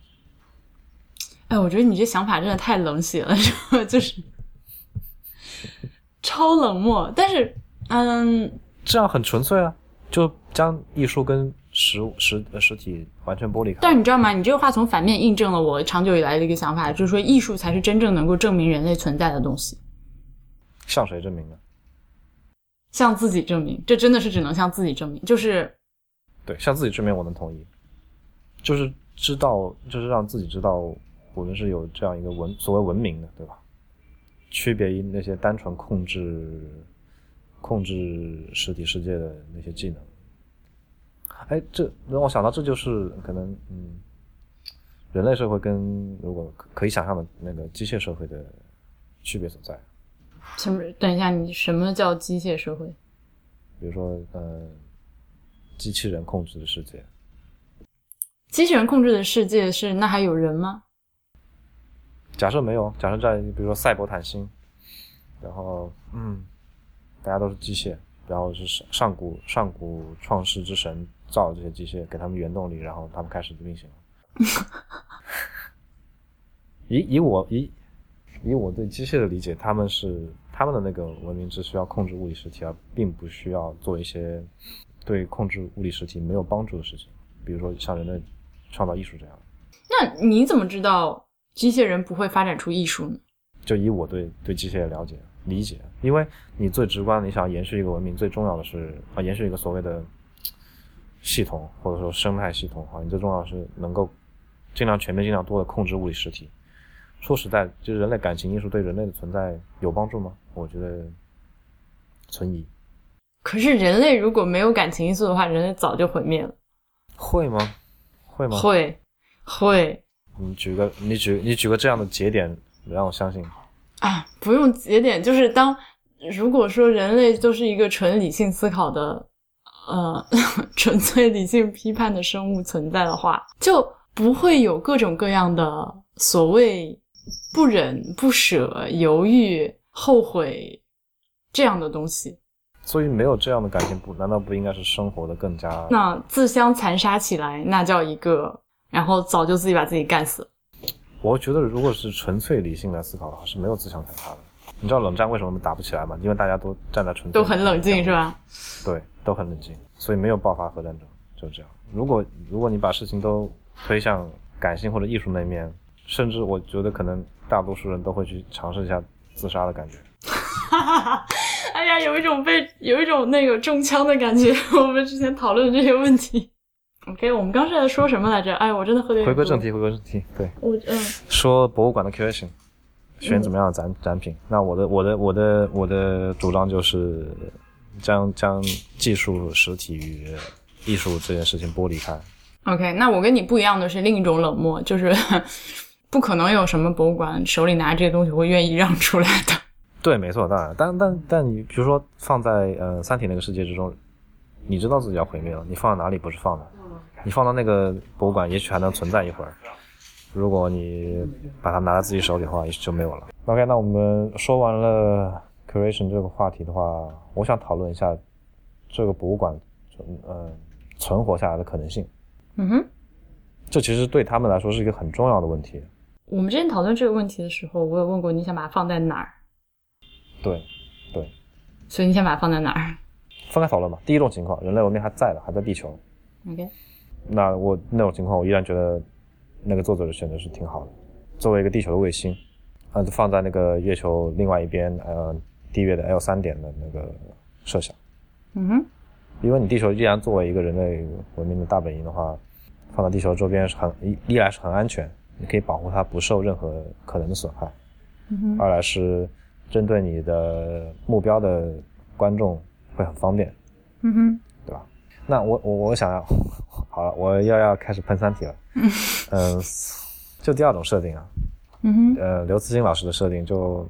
哎，我觉得你这想法真的太冷血了，就是超冷漠。但是，嗯，这样很纯粹啊，就将艺术跟实物实实体完全剥离开。但是你知道吗？你这个话从反面印证了我长久以来的一个想法，就是说艺术才是真正能够证明人类存在的东西。向谁证明呢？向自己证明，这真的是只能向自己证明。就是，对，向自己证明，我能同意。就是知道，就是让自己知道，我们是有这样一个文，所谓文明的，对吧？区别于那些单纯控制、控制实体世界的那些技能。哎，这让我想到，这就是可能，嗯，人类社会跟如果可以想象的那个机械社会的区别所在。什么？等一下，你什么叫机械社会？比如说，呃，机器人控制的世界。机器人控制的世界是那还有人吗？假设没有，假设在比如说赛博坦星，然后嗯，大家都是机械，然后是上上古上古创世之神造的这些机械，给他们原动力，然后他们开始运行了。以以我以以我对机械的理解，他们是他们的那个文明只需要控制物理实体，而并不需要做一些对控制物理实体没有帮助的事情，比如说像人类创造艺术这样。那你怎么知道机械人不会发展出艺术呢？就以我对对机械的了解理解，因为你最直观，你想延续一个文明，最重要的是啊，延续一个所谓的系统或者说生态系统啊，你最重要的是能够尽量全面、尽量多的控制物理实体。说实在，就是人类感情艺术对人类的存在有帮助吗？我觉得存疑。可是人类如果没有感情因素的话，人类早就毁灭了。会吗？会吗？会，会你举个你举你举个这样的节点，让我相信。啊！不用节点，就是当如果说人类都是一个纯理性思考的，呃，纯粹理性批判的生物存在的话，就不会有各种各样的所谓不忍、不舍、犹豫、后悔这样的东西。所以没有这样的感情，不难道不应该是生活的更加？那自相残杀起来，那叫一个，然后早就自己把自己干死了。我觉得，如果是纯粹理性来思考的话，是没有自相残杀的。你知道冷战为什么打不起来吗？因为大家都站在纯粹都很冷静，是吧？对，都很冷静，所以没有爆发核战争，就是这样。如果如果你把事情都推向感性或者艺术那面，甚至我觉得可能大多数人都会去尝试一下自杀的感觉。哎呀，有一种被有一种那个中枪的感觉。我们之前讨论这些问题。OK，我们刚是在说什么来着？哎，我真的喝点。回归正题，回归正题。对，我嗯，说博物馆的 curation，选怎么样的展展品？那我的我的我的我的主张就是将将技术实体与艺术这件事情剥离开。OK，那我跟你不一样的是另一种冷漠，就是 不可能有什么博物馆手里拿这些东西会愿意让出来的。对，没错，当然，但但但你比如说放在呃《三体》那个世界之中，你知道自己要毁灭了，你放到哪里不是放的？你放到那个博物馆，也许还能存在一会儿。如果你把它拿在自己手里的话，也许就没有了。OK，那我们说完了 curation 这个话题的话，我想讨论一下这个博物馆存，呃，存活下来的可能性。嗯哼，这其实对他们来说是一个很重要的问题。我们之前讨论这个问题的时候，我有问过你想把它放在哪儿，对，对，所以你先把它放在哪儿分开讨论吧。第一种情况，人类文明还在的，还在地球。？OK，那我那种情况，我依然觉得那个作者的选择是挺好的。作为一个地球的卫星，呃，放在那个月球另外一边，呃，地月的 L 三点的那个设想，嗯哼，因为你地球依然作为一个人类文明的大本营的话，放在地球周边是很一一来是很安全，你可以保护它不受任何可能的损害；嗯哼，二来是针对你的目标的观众会很方便。嗯哼，对吧？那我我我想要，好了，我要要开始喷三体了。嗯，就第二种设定啊，嗯哼，呃，刘慈欣老师的设定就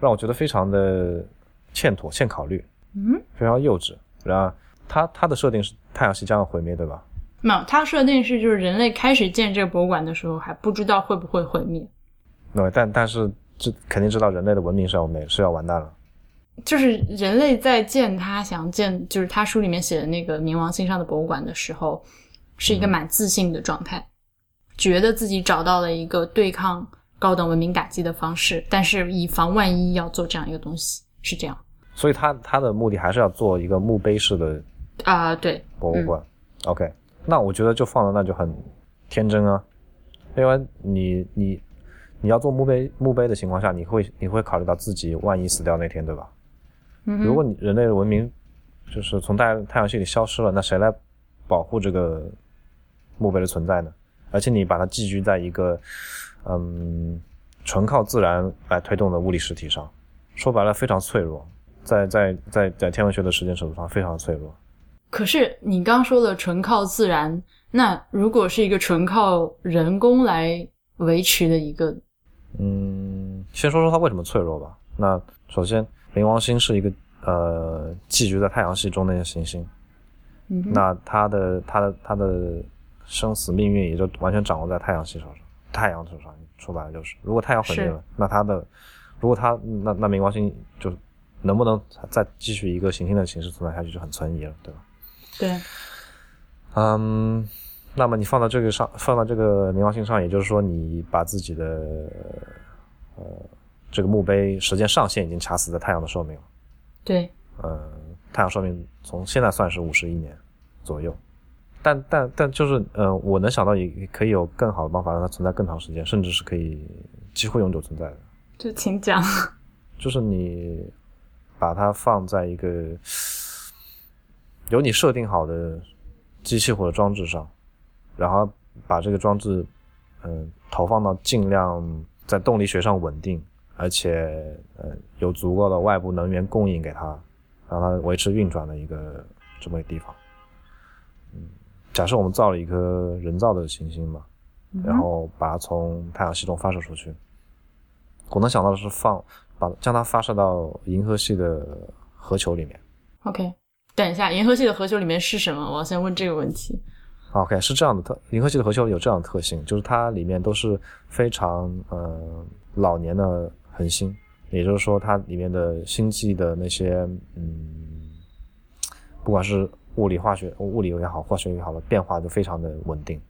让我觉得非常的欠妥、欠考虑，嗯，非常幼稚。然后他他的设定是太阳系将要毁灭，对吧？没有，他设定是就是人类开始建这个博物馆的时候还不知道会不会毁灭，对，但但是这肯定知道人类的文明是要没是要完蛋了。就是人类在建他想建，就是他书里面写的那个冥王星上的博物馆的时候，是一个蛮自信的状态，觉得自己找到了一个对抗高等文明打击的方式，但是以防万一要做这样一个东西，是这样所以他他的目的还是要做一个墓碑式的啊、对，博物馆。OK，那我觉得就放到那就很天真啊，因为你你你要做墓碑墓碑的情况下，你会你会考虑到自己万一死掉那天，对吧？嗯如果你人类的文明就是从太太阳系里消失了，那谁来保护这个墓碑的存在呢？而且你把它寄居在一个嗯纯靠自然来推动的物理实体上，说白了非常脆弱，在在在在天文学的时间尺度上非常脆弱。可是你刚说的纯靠自然，那如果是一个纯靠人工来维持的一个，嗯，先说说它为什么脆弱吧。那首先，冥王星是一个呃寄居在太阳系中的一个行星，嗯那它的它的它的生死命运也就完全掌握在太阳系手上，太阳手上说白了就是，如果太阳毁灭了，那它的，如果它那那冥王星就能不能再继续一个行星的形式存在下去就很存疑了，对吧？对，嗯，那么你放到这个上，放到这个冥王星上，也就是说你把自己的呃这个墓碑时间上限已经卡死在太阳的寿命了。对，呃，太阳寿命从现在算是五十亿年左右，但但但就是呃，我能想到也可以有更好的办法让它存在更长时间，甚至是可以几乎永久存在的。就请讲。就是你把它放在一个有你设定好的机器或者装置上，然后把这个装置嗯、投放到尽量在动力学上稳定，而且呃有足够的外部能源供应给它，让它维持运转的一个这么一个地方。嗯，假设我们造了一颗人造的行星嘛，然后把它从太阳系中发射出去，我能想到的是放把将它发射到银河系的核球里面。OK，等一下，银河系的核球里面是什么？我要先问这个问题。OK，是这样的特，银河系的核球有这样的特性，就是它里面都是非常呃老年的恒星，也就是说它里面的星际的那些嗯，不管是物理、化学、物理也好，化学也好的变化都非常的稳定，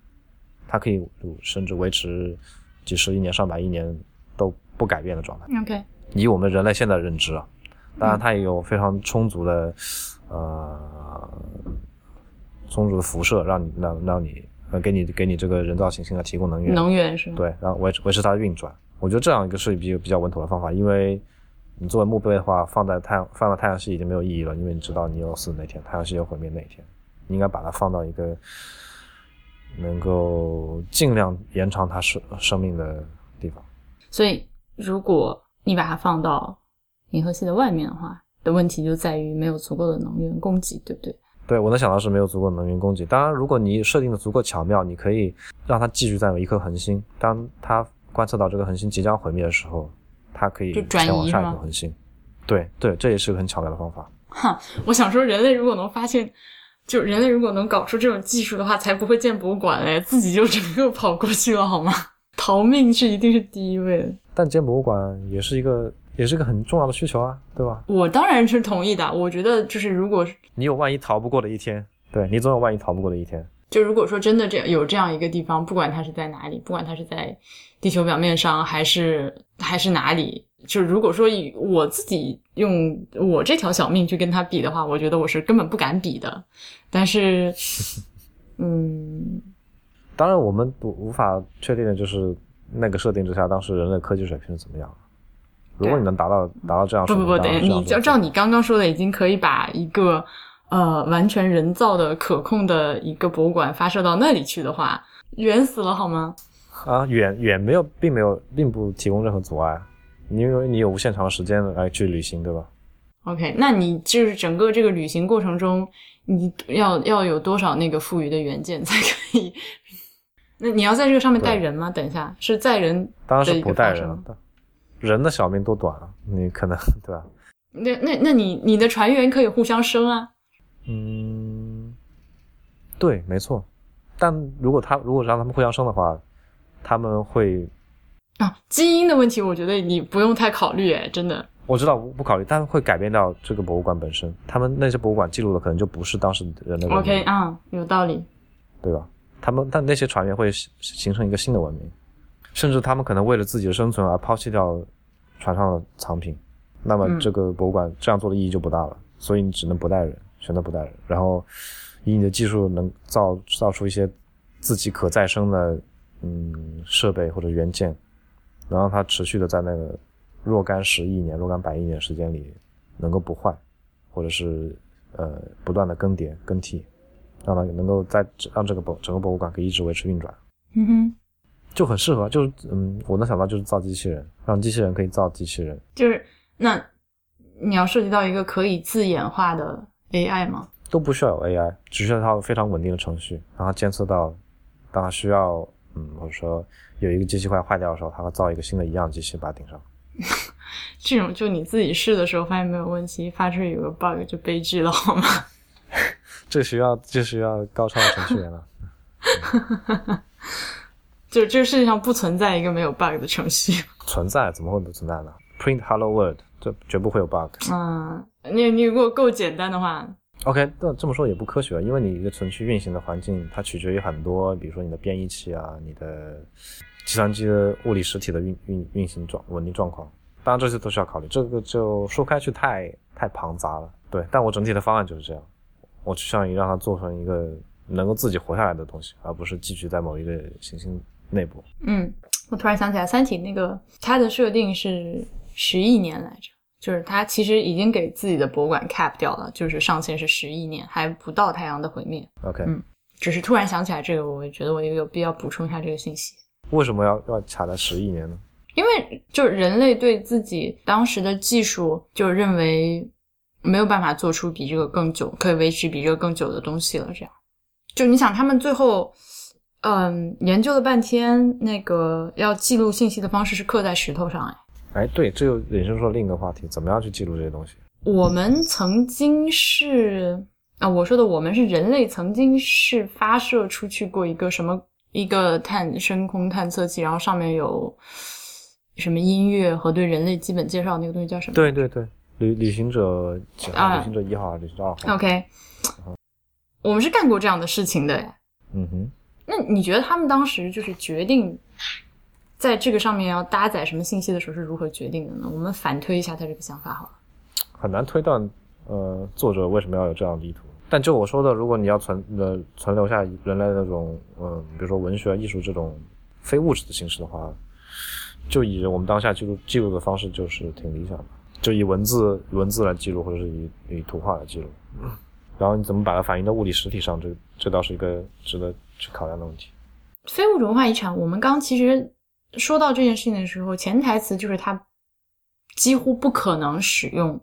它可以甚至维持几十亿年、上百亿年都不改变的状态。OK，以我们人类现在的认知啊，当然它也有非常充足的呃充足的辐射，让你让让你呃给你给你这个人造行星来提供能源，能源是吗？对，然后维持维持它的运转。我觉得这样一个是比较比较稳妥的方法，因为你作为墓碑的话，放在太阳放到太阳系已经没有意义了，因为你知道你有死那天，太阳系有毁灭那一天，你应该把它放到一个能够尽量延长它生生命的地方。所以如果你把它放到银河系的外面的话，的问题就在于没有足够的能源供给，对不对？对我能想到是没有足够的能源供给。当然，如果你设定的足够巧妙，你可以让它继续占有一颗恒星。当它观测到这个恒星即将毁灭的时候，它可以前往下一是吗颗恒星。对对，这也是个很巧妙的方法。哈，我想说，人类如果能发现，就人类如果能搞出这种技术的话，才不会建博物馆嘞，自己就整个跑过去了，好吗？逃命是一定是第一位的。但建博物馆也是一个也是个很重要的需求啊，对吧？我当然是同意的。我觉得就是，如果你有万一逃不过的一天，对你总有万一逃不过的一天。就如果说真的这样有这样一个地方，不管它是在哪里，不管它是在地球表面上还是还是哪里，就如果说以我自己用我这条小命去跟它比的话，我觉得我是根本不敢比的。但是，嗯，当然，我们不无法确定的就是那个设定之下，当时人类科技水平是怎么样的。如果你能达到达到这样不不不，等一下，你就照你刚刚说的，已经可以把一个呃完全人造的可控的一个博物馆发射到那里去的话，远死了好吗？啊，远远没有，并没有，并不提供任何阻碍，因为你有无限长的时间来去旅行，对吧？OK，那你就是整个这个旅行过程中，你要要有多少那个富余的元件才可以？那你要在这个上面带人吗？等一下，是载人当然是不。带人人的小命都短啊，你可能 对吧？那那那你你的船员可以互相生啊？嗯，对，没错。但如果他如果让他们互相生的话，他们会，啊，基因的问题，我觉得你不用太考虑，哎，真的。我知道不不考虑，但会改变掉这个博物馆本身。他们那些博物馆记录的可能就不是当时人的文明 OK 啊，有道理。对吧？他们但那些船员会形形成一个新的文明，甚至他们可能为了自己的生存而抛弃掉船上的藏品，那么嗯这个博物馆这样做的意义就不大了。所以你只能不带人，选择不带人，然后以你的技术能造造出一些自己可再生的嗯设备或者元件，能让它持续的在那个若干十亿年、若干百亿年时间里能够不坏，或者是呃不断的更迭更替。让它能够在让这个博整个博物馆可以一直维持运转，嗯哼，就很适合。就是嗯，我能想到就是造机器人，让机器人可以造机器人，就是那你要涉及到一个可以自演化的 AI 吗？都不需要有 AI，只需要它有非常稳定的程序，让它监测到，当它需要嗯或者说有一个机器快坏掉的时候，它会造一个新的一样机器把它顶上。这种就你自己试的时候发现没有问题，发出有个 bug 就悲剧了，好吗？这需要这需要高超的程序员了。就这个世界上不存在一个没有 bug 的程序。存在怎么会不存在呢？Print hello world，这绝不会有 bug。嗯，你你如果够简单的话，OK，但这么说也不科学，因为你一个程序运行的环境，它取决于很多，比如说你的编译器啊，你的计算机的物理实体的运运运行状稳定状况。当然这些都需要考虑，这个就说开去太太庞杂了。对，但我整体的方案就是这样，我趋向于让它做成一个能够自己活下来的东西，而不是寄居在某一个行星内部。嗯，我突然想起来，《三体》那个它的设定是十亿年来着，就是它其实已经给自己的博物馆 cap 掉了，就是上限是十亿年，还不到太阳的毁灭。OK，、嗯只是突然想起来这个，我觉得我也有必要补充一下这个信息。为什么要要卡在十亿年呢？因为就是人类对自己当时的技术就认为没有办法做出比这个更久，可以维持比这个更久的东西了。这样，就你想，他们最后，嗯，研究了半天，那个要记录信息的方式是刻在石头上。哎，哎，对，这又引申出了另一个话题，怎么样去记录这些东西？我们曾经是啊，我说的我们是人类曾经是发射出去过一个什么一个探深空探测器，然后上面有什么音乐和对人类基本介绍，那个东西叫什么？对对对，旅旅行者几号？啊旅行者一号还是旅行者二号？OK，我们是干过这样的事情的耶。嗯哼，那你觉得他们当时就是决定在这个上面要搭载什么信息的时候是如何决定的呢？我们反推一下他这个想法好了。很难推断，呃，作者为什么要有这样的意图。但就我说的，如果你要存呃存留下人类那种，嗯、比如说文学、艺术这种非物质的形式的话，就以我们当下记录记录的方式就是挺理想的，就以文字文字来记录，或者是以以图画来记录。然后你怎么把它反映到物理实体上，这这倒是一个值得去考量的问题。非物质文化遗产，我们刚其实说到这件事情的时候，潜台词就是它几乎不可能使用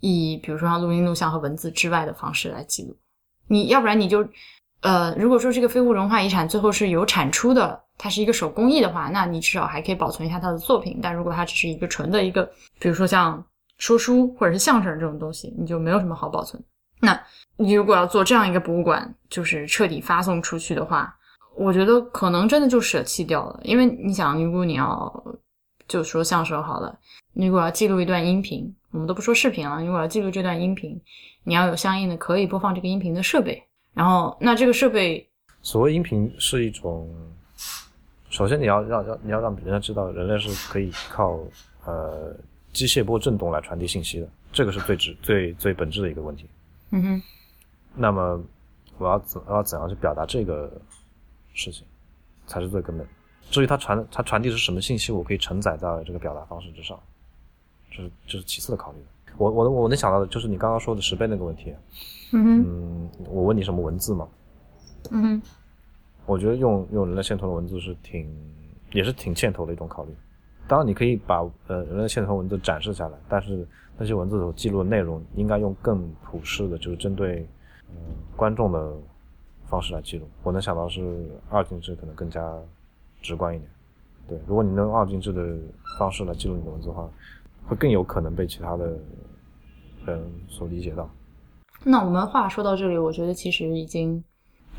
以比如说像录音、录像和文字之外的方式来记录。你要不然你就呃，如果说这个非物质文化遗产最后是有产出的，它是一个手工艺的话，那你至少还可以保存一下它的作品。但如果它只是一个纯的一个，比如说像说书或者是相声这种东西，你就没有什么好保存。那你如果要做这样一个博物馆，就是彻底发送出去的话，我觉得可能真的就舍弃掉了，因为你想，如果你要就说相声好了，你如果要记录一段音频，我们都不说视频了，如果要记录这段音频，你要有相应的可以播放这个音频的设备，然后那这个设备，所谓音频是一种，首先你要让让你要让人家知道，人类是可以靠呃机械波振动来传递信息的，这个是最直最最本质的一个问题。嗯哼，那么我要怎我要怎样去表达这个事情，才是最根本。至于它传它传递是什么信息，我可以承载在这个表达方式之上，这是这是其次的考虑。我我我能想到的就是你刚刚说的十倍那个问题。嗯哼，嗯，我问你什么文字嘛？嗯哼，我觉得用用人类线头的文字是挺也是挺欠头的一种考虑。当然，你可以把呃人类线头文字展示下来，但是那些文字所记录的内容应该用更普适的，就是针对嗯、观众的方式来记录。我能想到是二进制可能更加直观一点。对，如果你能用二进制的方式来记录你的文字的话，会更有可能被其他的人所理解到。那我们话说到这里，我觉得其实已经，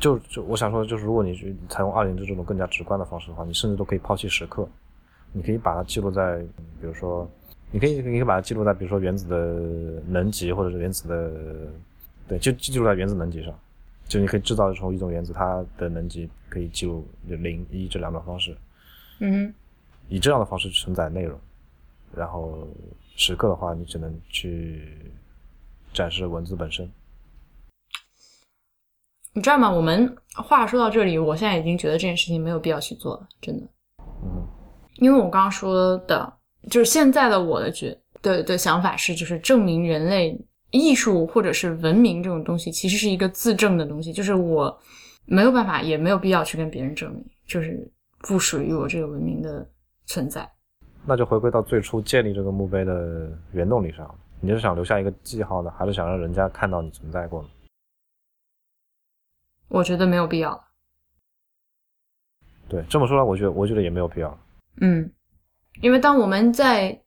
就就我想说的就是，如果你去采用二进制这种更加直观的方式的话，你甚至都可以抛弃时刻，你可以把它记录在，嗯比如说，你可以你可以把它记录在，比如说原子的能级或者是原子的，对，就记录在原子能级上，就你可以制造出一种原子，它的能级可以记录零一这两种方式，嗯哼，以这样的方式去承载内容，然后时刻的话，你只能去展示文字本身。你知道吗？我们话说到这里，我现在已经觉得这件事情没有必要去做了，真的。嗯因为我刚刚说的，就是现在的我的觉的的想法是，就是证明人类艺术或者是文明这种东西，其实是一个自证的东西，就是我没有办法，也没有必要去跟别人证明，就是不属于我这个文明的存在。那就回归到最初建立这个墓碑的原动力上，你是想留下一个记号呢，还是想让人家看到你存在过呢？我觉得没有必要了。对，这么说来，我觉得我觉得也没有必要。嗯，因为当我们在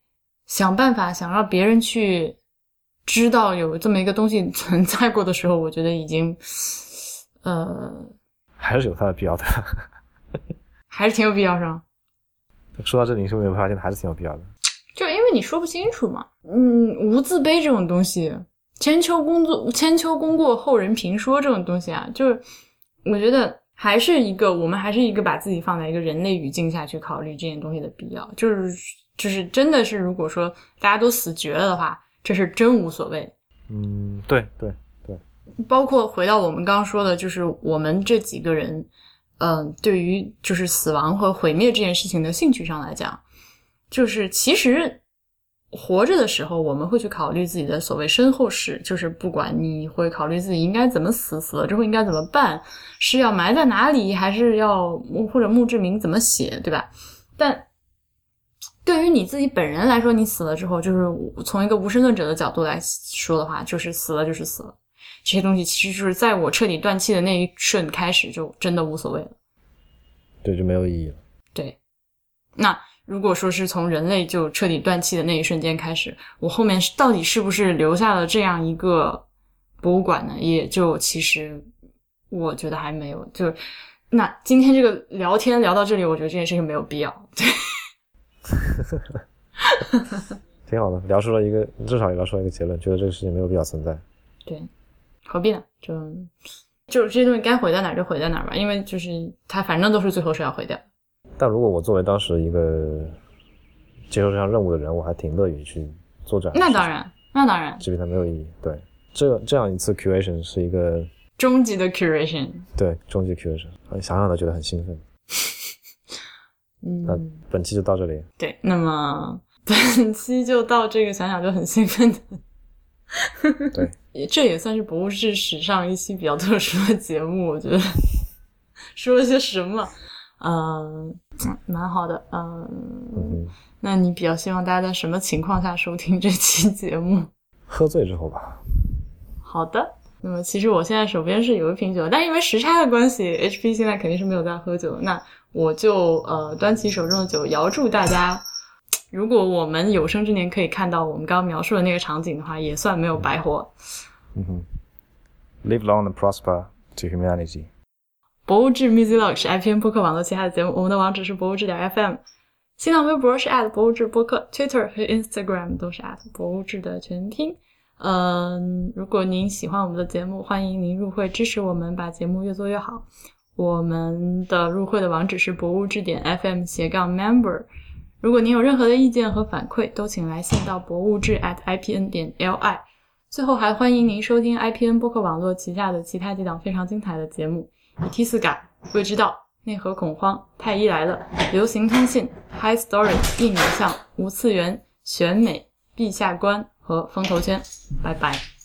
想办法想让别人去知道有这么一个东西 存在过的时候，我觉得已经，呃，还是有它的必要的。还是挺有必要是吗？说到这里，你是不是有发现还是挺有必要的？就因为你说不清楚嘛，嗯，无字碑这种东西，千秋功作千秋功过后人评说这种东西啊，就是我觉得还是一个我们还是一个把自己放在一个人类语境下去考虑这件东西的必要，就是就是真的是如果说大家都死绝了的话，这是真无所谓。嗯，对对对，包括回到我们刚刚说的，就是我们这几个人，嗯、对于就是死亡和毁灭这件事情的兴趣上来讲，就是其实活着的时候，我们会去考虑自己的所谓身后事，就是不管你会考虑自己应该怎么死，死了之后应该怎么办，是要埋在哪里，还是要或者墓志铭怎么写，对吧？但对于你自己本人来说，你死了之后，就是从一个无神论者的角度来说的话，就是死了就是死了。这些东西其实就是在我彻底断气的那一瞬开始，就真的无所谓了。对就没有意义了。对，那如果说是从人类就彻底断气的那一瞬间开始，我后面是到底是不是留下了这样一个博物馆呢？也就其实我觉得还没有。就那今天这个聊天聊到这里，我觉得这件事情没有必要。对，挺好的，聊出了一个，至少也聊出了一个结论，觉得这个事情没有必要存在。对，何必呢？就就是这些东西该毁在哪儿就毁在哪儿吧，因为就是它反正都是最后是要毁掉。但如果我作为当时一个接受这项任务的人，我还挺乐于去做这样。那当然，那当然，即便它没有意义。对，这这样一次 curation 是一个终极的 curation。对终极 curation，想想都觉得很兴奋。那 嗯，本期就到这里，对，那么 本期就到这个，想想就很兴奋的。对，也这也算是博物志史上一期比较特殊的节目，我觉得说了些什么，嗯、蛮好的，嗯、嗯，那你比较希望大家在什么情况下收听这期节目？喝醉之后吧。好的，那么其实我现在手边是有一瓶酒，但因为时差的关系，HP 现在肯定是没有在喝酒。那我就呃端起手中的酒，遥祝大家，如果我们有生之年可以看到我们刚刚描述的那个场景的话，也算没有白活。嗯哼，Live long and prosper to humanity。博物志 Music Log 是 IPN 播客网络旗下的节目，我们的网址是博物志点 FM，新浪微博是博物志播客，Twitter 和 Instagram 都是博物志的全拼。嗯，如果您喜欢我们的节目，欢迎您入会支持我们，把节目越做越好。我们的入会的网址是博物志点 FM 斜杠 member。如果您有任何的意见和反馈，都请来信到博物志 at ipn 点 li。最后还欢迎您收听 IPN 播客网络旗下的其他几档非常精彩的节目。以 t 四改、未知道、内核恐慌、太医来了、流行通信、High Story、硬影像、无次元、选美、陛下观和风头圈。拜拜。